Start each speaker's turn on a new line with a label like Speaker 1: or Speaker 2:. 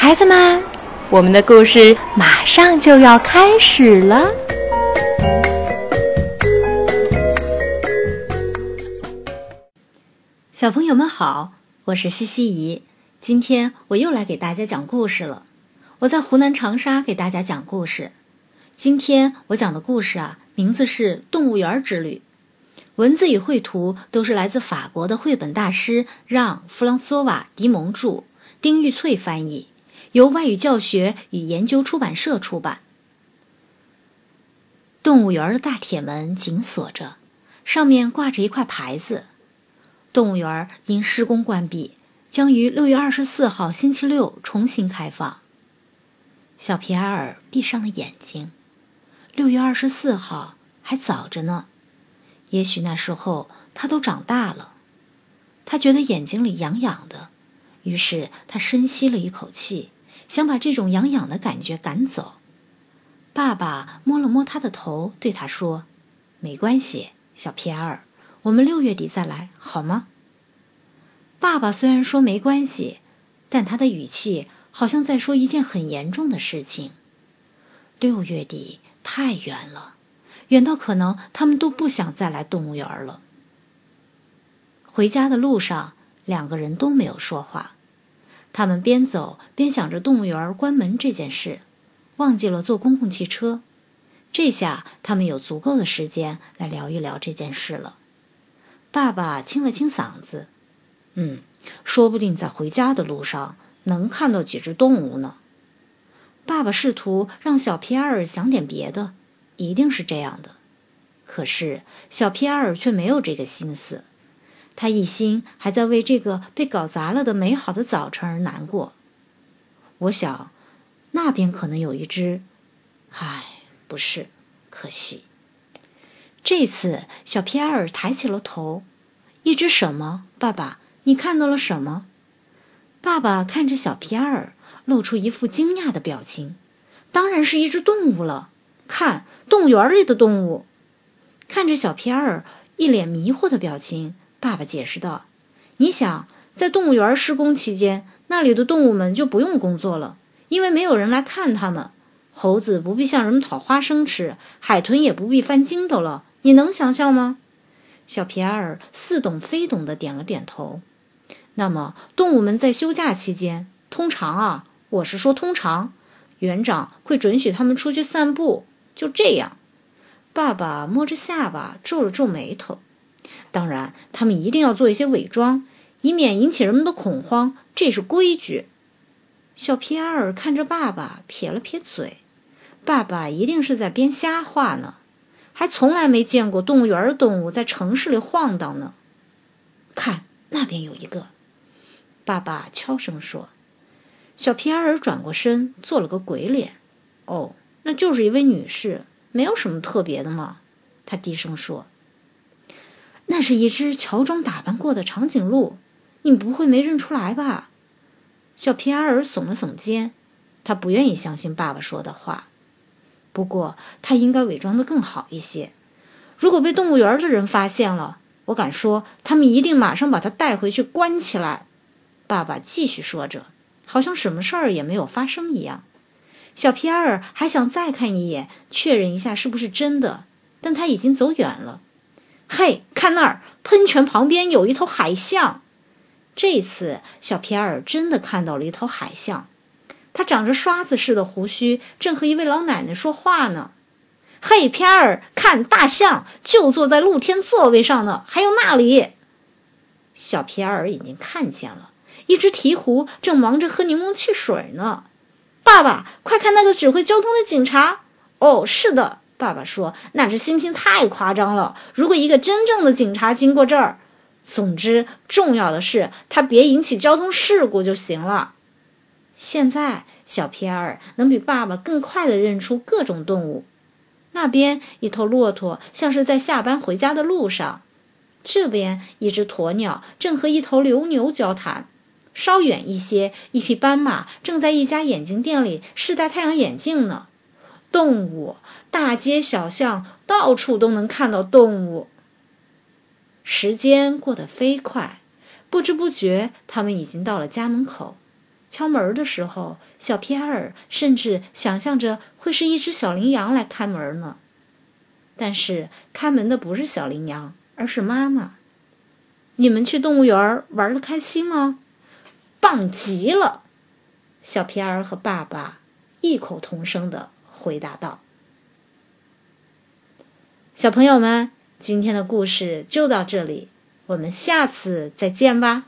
Speaker 1: 孩子们，我们的故事马上就要开始了。
Speaker 2: 小朋友们好，我是西西姨，今天我又来给大家讲故事了。我在湖南长沙给大家讲故事。今天我讲的故事啊，名字是《动物园之旅》，文字与绘图都是来自法国的绘本大师让·弗朗索瓦·迪蒙著，丁玉翠翻译。由外语教学与研究出版社出版。动物园的大铁门紧锁着，上面挂着一块牌子：“动物园因施工关闭，将于六月二十四号星期六重新开放。”小皮埃尔闭上了眼睛。六月二十四号还早着呢，也许那时候他都长大了。他觉得眼睛里痒痒的，于是他深吸了一口气。想把这种痒痒的感觉赶走。爸爸摸了摸他的头，对他说：“没关系，小皮埃尔，我们六月底再来，好吗？”爸爸虽然说没关系，但他的语气好像在说一件很严重的事情。六月底太远了，远到可能他们都不想再来动物园了。回家的路上，两个人都没有说话。他们边走边想着动物园关门这件事，忘记了坐公共汽车。这下他们有足够的时间来聊一聊这件事了。爸爸清了清嗓子：“嗯，说不定在回家的路上能看到几只动物呢。”爸爸试图让小皮埃尔想点别的，一定是这样的。可是小皮埃尔却没有这个心思。他一心还在为这个被搞砸了的美好的早晨而难过。我想，那边可能有一只，唉，不是，可惜。这次，小皮埃尔抬起了头。一只什么？爸爸，你看到了什么？爸爸看着小皮埃尔，露出一副惊讶的表情。当然是一只动物了。看，动物园里的动物。看着小皮埃尔一脸迷惑的表情。爸爸解释道：“你想，在动物园施工期间，那里的动物们就不用工作了，因为没有人来看它们。猴子不必向人们讨花生吃，海豚也不必翻筋斗了。你能想象吗？”小皮埃尔似懂非懂地点了点头。那么，动物们在休假期间，通常啊，我是说通常，园长会准许他们出去散步。就这样，爸爸摸着下巴，皱了皱眉头。当然，他们一定要做一些伪装，以免引起人们的恐慌，这是规矩。小皮埃尔看着爸爸，撇了撇嘴。爸爸一定是在编瞎话呢，还从来没见过动物园的动物在城市里晃荡呢。看，那边有一个。爸爸悄声说。小皮埃尔转过身，做了个鬼脸。哦，那就是一位女士，没有什么特别的嘛。他低声说。那是一只乔装打扮过的长颈鹿，你不会没认出来吧？小皮埃尔耸了耸肩，他不愿意相信爸爸说的话。不过他应该伪装得更好一些。如果被动物园的人发现了，我敢说他们一定马上把他带回去关起来。爸爸继续说着，好像什么事儿也没有发生一样。小皮埃尔还想再看一眼，确认一下是不是真的，但他已经走远了。嘿，看那儿，喷泉旁边有一头海象。这次，小皮埃尔真的看到了一头海象，它长着刷子似的胡须，正和一位老奶奶说话呢。嘿，皮埃尔，看大象，就坐在露天座位上呢。还有那里，小皮埃尔已经看见了一只鹈鹕，正忙着喝柠檬汽水呢。爸爸，快看那个指挥交通的警察！哦，是的。爸爸说：“那只猩猩太夸张了。如果一个真正的警察经过这儿，总之，重要的是他别引起交通事故就行了。”现在，小皮埃尔能比爸爸更快地认出各种动物。那边一头骆驼像是在下班回家的路上，这边一只鸵鸟正和一头流牛交谈。稍远一些，一匹斑马正在一家眼镜店里试戴太阳眼镜呢。动物，大街小巷到处都能看到动物。时间过得飞快，不知不觉他们已经到了家门口。敲门的时候，小皮埃尔甚至想象着会是一只小羚羊来开门呢。但是开门的不是小羚羊，而是妈妈。你们去动物园玩的开心吗？棒极了！小皮埃尔和爸爸异口同声的回答道。小朋友们，今天的故事就到这里，我们下次再见吧。